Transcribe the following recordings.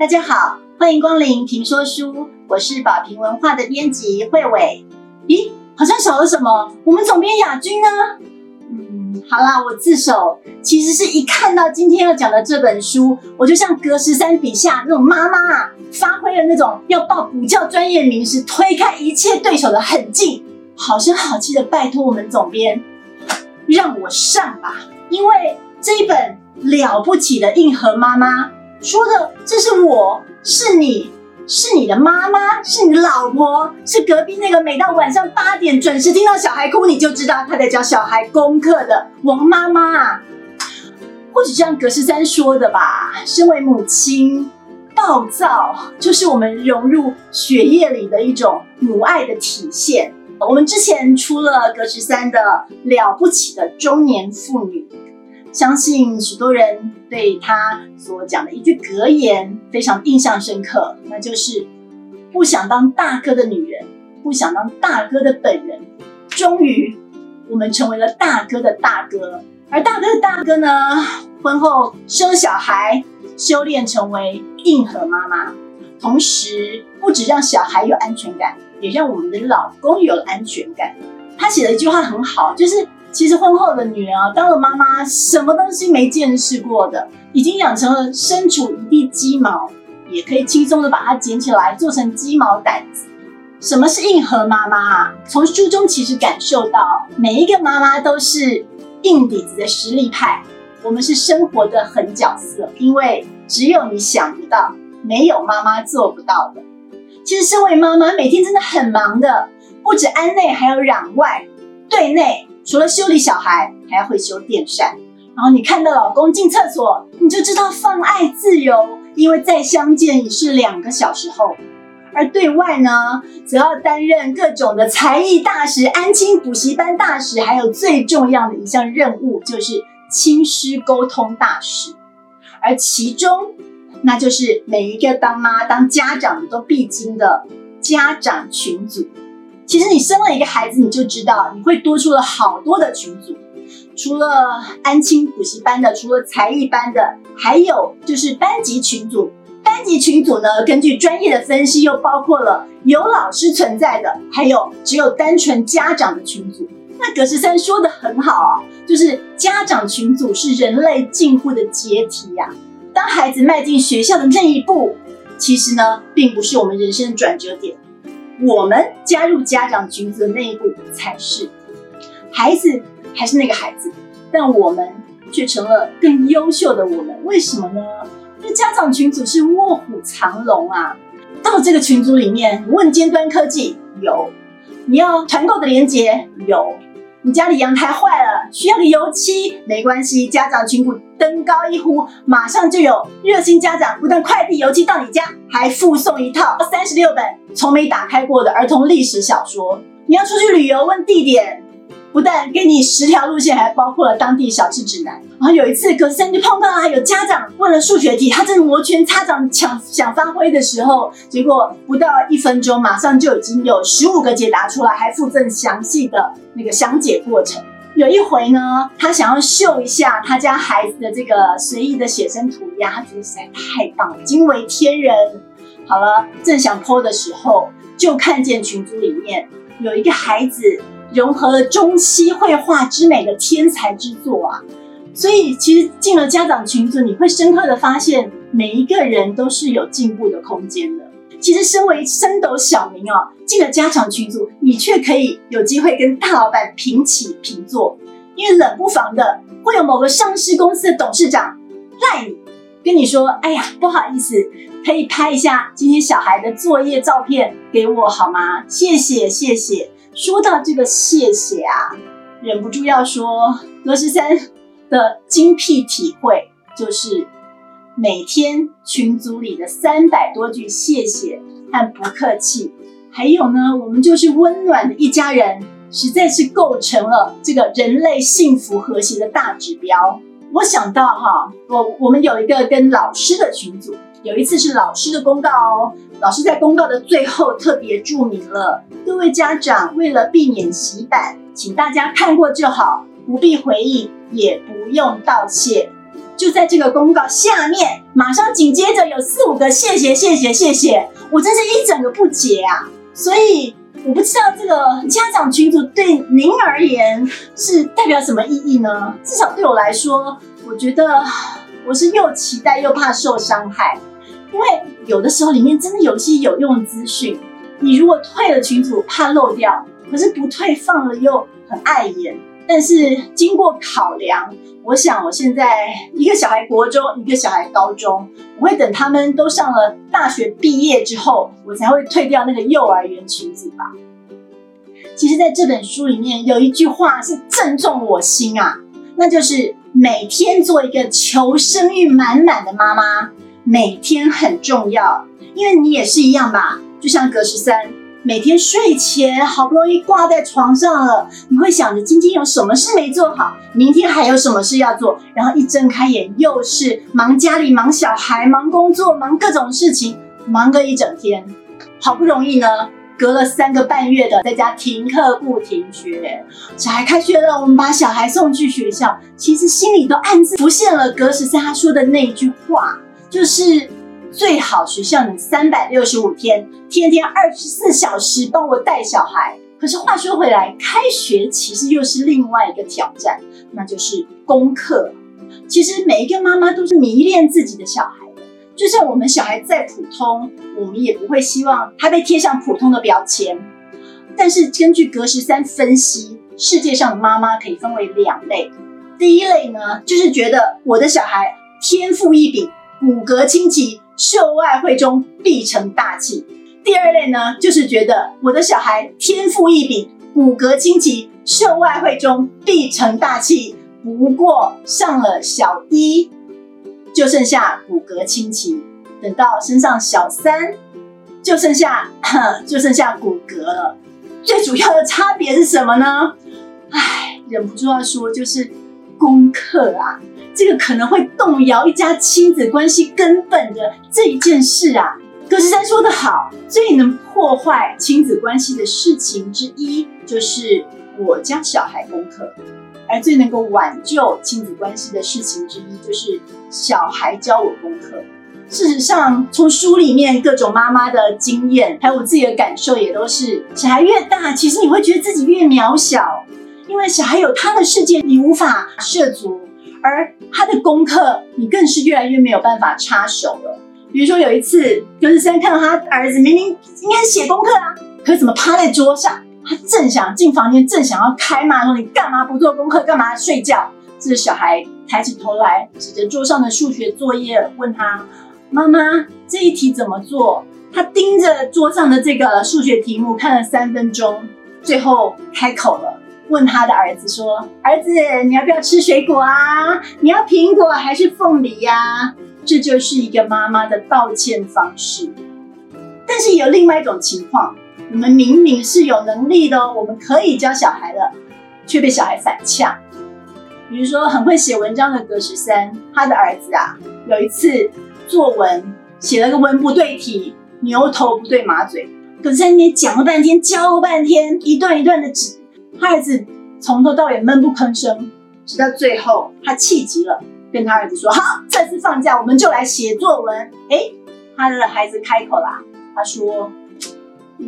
大家好，欢迎光临评说书，我是宝瓶文化的编辑慧伟。咦，好像少了什么？我们总编亚军呢？嗯，好啦，我自首。其实是一看到今天要讲的这本书，我就像隔十三笔下那种妈妈啊，发挥了那种要报补教专业名师、推开一切对手的狠劲，好声好气的拜托我们总编，让我上吧，因为这一本了不起的硬核妈妈。说的这是我，是你，是你的妈妈，是你的老婆，是隔壁那个每到晚上八点准时听到小孩哭你就知道他在教小孩功课的王妈妈。或许像葛十三说的吧，身为母亲，暴躁就是我们融入血液里的一种母爱的体现。我们之前出了格十三的了不起的中年妇女。相信许多人对他所讲的一句格言非常印象深刻，那就是不想当大哥的女人，不想当大哥的本人。终于，我们成为了大哥的大哥，而大哥的大哥呢，婚后生小孩，修炼成为硬核妈妈，同时不止让小孩有安全感，也让我们的老公有了安全感。他写了一句话很好，就是。其实婚后的女人啊，当了妈妈，什么东西没见识过的，已经养成了身处一地鸡毛，也可以轻松的把它捡起来做成鸡毛掸子。什么是硬核妈妈啊？从书中其实感受到，每一个妈妈都是硬底子的实力派。我们是生活的狠角色，因为只有你想不到，没有妈妈做不到的。其实身为妈妈，每天真的很忙的，不止安内，还有攘外，对内。除了修理小孩，还要会修电扇。然后你看到老公进厕所，你就知道放爱自由，因为再相见已是两个小时后。而对外呢，则要担任各种的才艺大使、安亲补习班大使，还有最重要的一项任务就是亲师沟通大使。而其中，那就是每一个当妈、当家长都必经的家长群组。其实你生了一个孩子，你就知道你会多出了好多的群组，除了安亲补习班的，除了才艺班的，还有就是班级群组。班级群组呢，根据专业的分析，又包括了有老师存在的，还有只有单纯家长的群组。那葛十三说的很好啊，就是家长群组是人类进步的阶梯呀。当孩子迈进学校的那一步，其实呢，并不是我们人生的转折点。我们加入家长群组的那一步才是，孩子还是那个孩子，但我们却成了更优秀的我们。为什么呢？因为家长群组是卧虎藏龙啊！到这个群组里面，问尖端科技有，你要团购的链接有。你家里阳台坏了，需要个油漆，没关系，家长群组登高一呼，马上就有热心家长不但快递油漆到你家，还附送一套三十六本从没打开过的儿童历史小说。你要出去旅游，问地点。不但给你十条路线，还包括了当地小吃指南。然后有一次，格斯森就碰到啊，有家长问了数学题，他正摩拳擦掌抢想发挥的时候，结果不到一分钟，马上就已经有十五个解答出来，还附赠详细的那个详解过程。有一回呢，他想要秀一下他家孩子的这个随意的写生涂鸦，他觉得实在太棒了，惊为天人。好了，正想 po 的时候，就看见群组里面有一个孩子。融合了中西绘画之美的天才之作啊！所以其实进了家长群组，你会深刻的发现，每一个人都是有进步的空间的。其实身为升斗小民哦，进了家长群组，你却可以有机会跟大老板平起平坐，因为冷不防的会有某个上市公司的董事长赖你，跟你说：“哎呀，不好意思，可以拍一下今天小孩的作业照片给我好吗？谢谢，谢谢。”说到这个谢谢啊，忍不住要说罗十三的精辟体会，就是每天群组里的三百多句谢谢和不客气，还有呢，我们就是温暖的一家人，实在是构成了这个人类幸福和谐的大指标。我想到哈，我我们有一个跟老师的群组。有一次是老师的公告哦，老师在公告的最后特别注明了，各位家长为了避免洗版，请大家看过就好，不必回应，也不用道谢。就在这个公告下面，马上紧接着有四五个谢谢谢谢谢谢，我真是一整个不解啊！所以我不知道这个家长群组对您而言是代表什么意义呢？至少对我来说，我觉得我是又期待又怕受伤害，因为有的时候里面真的有一些有用的资讯，你如果退了群组怕漏掉，可是不退放了又很碍眼。但是经过考量，我想我现在一个小孩国中，一个小孩高中，我会等他们都上了大学毕业之后，我才会退掉那个幼儿园裙子吧。其实，在这本书里面有一句话是正中我心啊，那就是每天做一个求生欲满满的妈妈，每天很重要，因为你也是一样吧，就像格十三。每天睡前好不容易挂在床上了，你会想着今天有什么事没做好，明天还有什么事要做，然后一睁开眼又是忙家里、忙小孩、忙工作、忙各种事情，忙个一整天。好不容易呢，隔了三个半月的在家停课不停学，小孩开学了，我们把小孩送去学校，其实心里都暗自浮现了格十三他说的那一句话，就是。最好学校你三百六十五天，天天二十四小时帮我带小孩。可是话说回来，开学其实又是另外一个挑战，那就是功课。其实每一个妈妈都是迷恋自己的小孩的，就算我们小孩再普通，我们也不会希望他被贴上普通的标签。但是根据格十三分析，世界上的妈妈可以分为两类。第一类呢，就是觉得我的小孩天赋异禀，骨骼清奇。秀外慧中，必成大器。第二类呢，就是觉得我的小孩天赋异禀，骨骼清奇，秀外慧中，必成大器。不过上了小一，就剩下骨骼清奇；等到升上小三，就剩下 就剩下骨骼了。最主要的差别是什么呢？唉，忍不住要说，就是功课啊。这个可能会动摇一家亲子关系根本的这一件事啊，葛十三说的好，最能破坏亲子关系的事情之一就是我教小孩功课，而最能够挽救亲子关系的事情之一就是小孩教我功课。事实上，从书里面各种妈妈的经验，还有我自己的感受，也都是小孩越大，其实你会觉得自己越渺小，因为小孩有他的世界，你无法涉足。而他的功课，你更是越来越没有办法插手了。比如说有一次，格十三看到他儿子明明应该写功课啊，可怎么趴在桌上？他正想进房间，正想要开骂说：“你干嘛不做功课？干嘛睡觉？”这小孩抬起头来，指着桌上的数学作业问他：“妈妈，这一题怎么做？”他盯着桌上的这个数学题目看了三分钟，最后开口了。问他的儿子说：“儿子，你要不要吃水果啊？你要苹果还是凤梨呀？”这就是一个妈妈的道歉方式。但是有另外一种情况，我们明明是有能力的，我们可以教小孩的，却被小孩反呛。比如说很会写文章的格十三，他的儿子啊，有一次作文写了个文不对题，牛头不对马嘴，格十三那边讲了半天，教了半天，一段一段的指。他儿子从头到尾闷不吭声，直到最后他气急了，跟他儿子说：“好，这次放假我们就来写作文。”哎，他的孩子开口啦，他说：“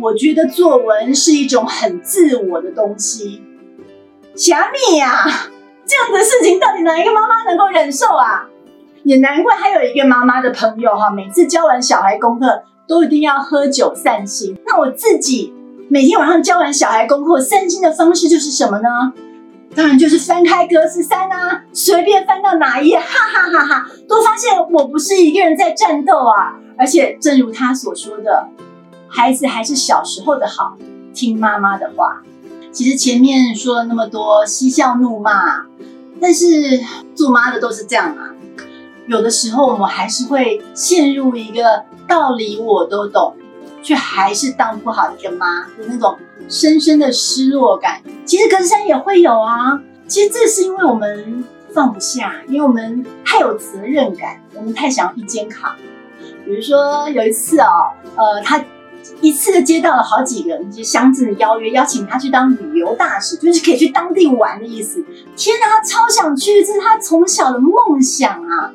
我觉得作文是一种很自我的东西。”虾米呀，这样子的事情到底哪一个妈妈能够忍受啊？也难怪还有一个妈妈的朋友哈，每次教完小孩功课都一定要喝酒散心。那我自己。每天晚上教完小孩功课，散心的方式就是什么呢？当然就是翻开格子三啊，随便翻到哪一页，哈哈哈哈，都发现我不是一个人在战斗啊！而且正如他所说的，孩子还是小时候的好，听妈妈的话。其实前面说了那么多嬉笑怒骂，但是做妈的都是这样啊。有的时候我们还是会陷入一个道理我都懂。却还是当不好一个妈的那种深深的失落感，其实格子山也会有啊。其实这是因为我们放不下，因为我们太有责任感，我们太想要一肩扛。比如说有一次哦，呃，他一次接到了好几个那些乡镇的邀约，邀请他去当旅游大使，就是可以去当地玩的意思。天哪，他超想去，这是他从小的梦想啊！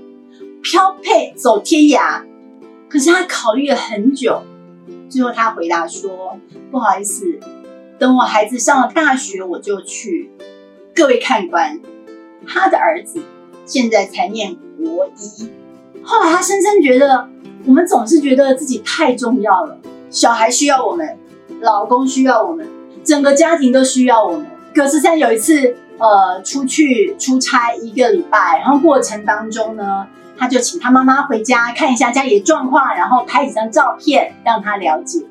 飘配走天涯，可是他考虑了很久，最后他回答说：“不好意思，等我孩子上了大学，我就去。”各位看官，他的儿子现在才念国一。后来他深深觉得，我们总是觉得自己太重要了，小孩需要我们，老公需要我们，整个家庭都需要我们。可是，在有一次，呃，出去出差一个礼拜，然后过程当中呢。他就请他妈妈回家看一下家里的状况，然后拍几张照片让他了解。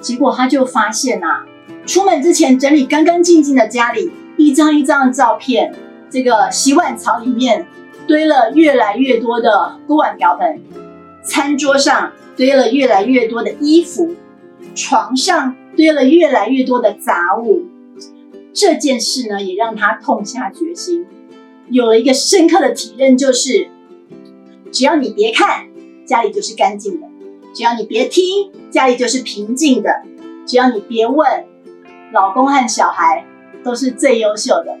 结果他就发现啊，出门之前整理干干净净的家里，一张一张的照片，这个洗碗槽里面堆了越来越多的锅碗瓢盆，餐桌上堆了越来越多的衣服，床上堆了越来越多的杂物。这件事呢，也让他痛下决心，有了一个深刻的体认，就是。只要你别看，家里就是干净的；只要你别听，家里就是平静的；只要你别问，老公和小孩都是最优秀的。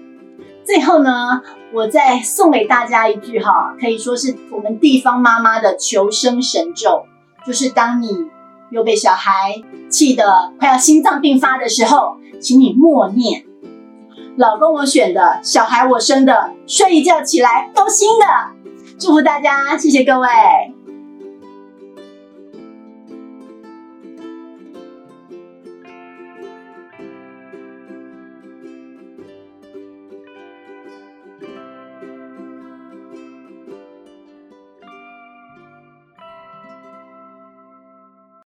最后呢，我再送给大家一句哈，可以说是我们地方妈妈的求生神咒，就是当你又被小孩气得快要心脏病发的时候，请你默念：老公我选的，小孩我生的，睡一觉起来都新的。祝福大家，谢谢各位。